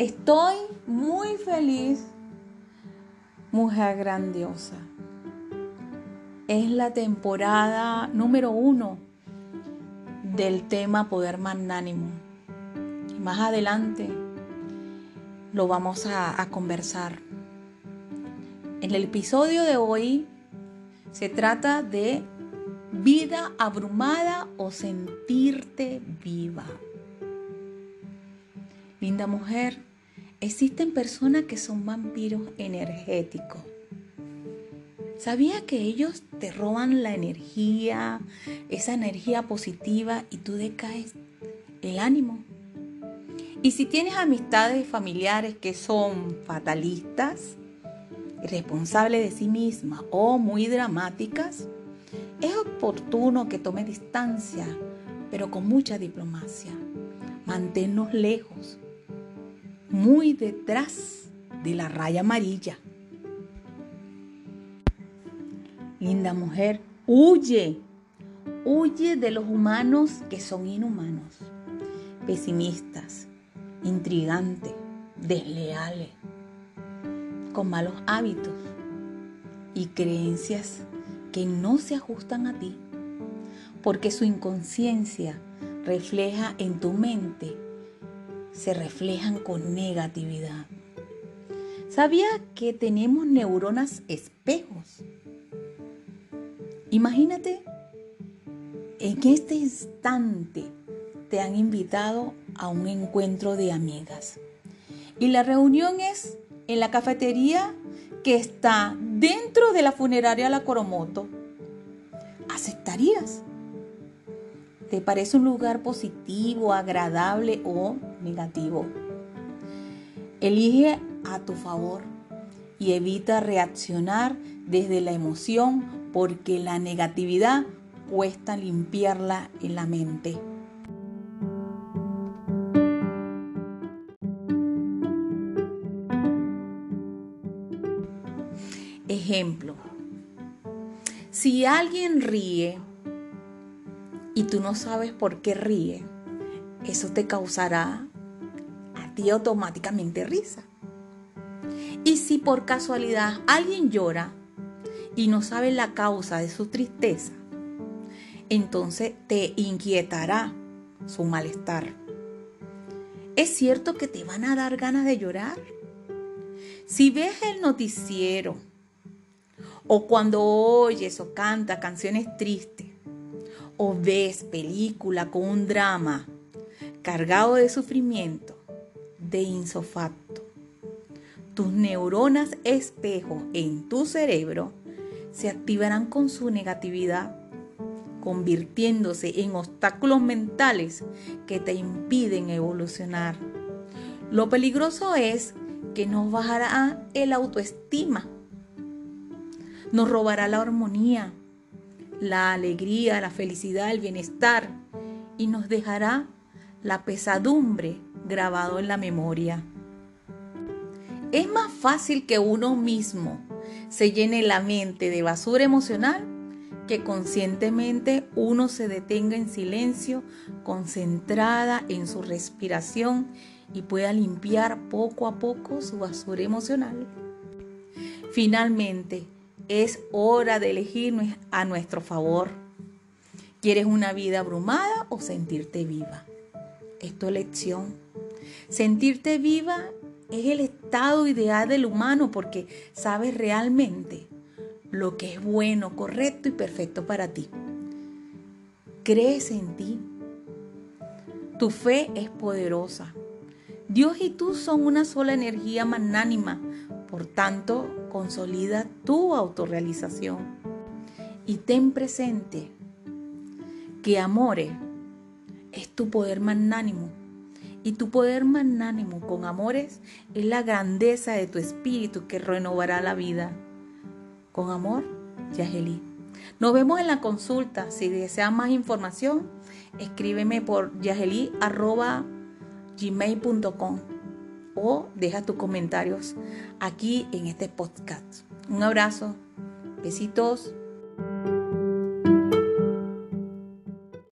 Estoy muy feliz, mujer grandiosa. Es la temporada número uno del tema poder magnánimo. Más adelante lo vamos a conversar. En el episodio de hoy se trata de vida abrumada o sentirte viva. Linda mujer, existen personas que son vampiros energéticos. ¿Sabías que ellos te roban la energía, esa energía positiva y tú decaes el ánimo? Y si tienes amistades familiares que son fatalistas, responsables de sí mismas o muy dramáticas, es oportuno que tome distancia, pero con mucha diplomacia. Manténnos lejos muy detrás de la raya amarilla. Linda mujer, huye, huye de los humanos que son inhumanos, pesimistas, intrigantes, desleales, con malos hábitos y creencias que no se ajustan a ti, porque su inconsciencia refleja en tu mente se reflejan con negatividad. ¿Sabía que tenemos neuronas espejos? Imagínate, en este instante te han invitado a un encuentro de amigas y la reunión es en la cafetería que está dentro de la funeraria La Coromoto. ¿Aceptarías? ¿Te parece un lugar positivo, agradable o negativo? Elige a tu favor y evita reaccionar desde la emoción porque la negatividad cuesta limpiarla en la mente. Ejemplo, si alguien ríe, y tú no sabes por qué ríe, eso te causará a ti automáticamente risa. Y si por casualidad alguien llora y no sabe la causa de su tristeza, entonces te inquietará su malestar. ¿Es cierto que te van a dar ganas de llorar? Si ves el noticiero o cuando oyes o cantas canciones tristes, o ves película con un drama cargado de sufrimiento, de insofacto, tus neuronas espejo en tu cerebro se activarán con su negatividad, convirtiéndose en obstáculos mentales que te impiden evolucionar. Lo peligroso es que nos bajará el autoestima, nos robará la armonía, la alegría, la felicidad, el bienestar y nos dejará la pesadumbre grabado en la memoria. Es más fácil que uno mismo se llene la mente de basura emocional que conscientemente uno se detenga en silencio, concentrada en su respiración y pueda limpiar poco a poco su basura emocional. Finalmente, es hora de elegir a nuestro favor. ¿Quieres una vida abrumada o sentirte viva? Es tu elección. Sentirte viva es el estado ideal del humano porque sabes realmente lo que es bueno, correcto y perfecto para ti. Crees en ti. Tu fe es poderosa. Dios y tú son una sola energía magnánima. Por tanto, consolida tu autorrealización y ten presente que amore es tu poder magnánimo y tu poder magnánimo con amores es la grandeza de tu espíritu que renovará la vida. Con amor, Yaheli. Nos vemos en la consulta. Si deseas más información, escríbeme por yaheli.gmail.com o deja tus comentarios aquí en este podcast. Un abrazo, besitos.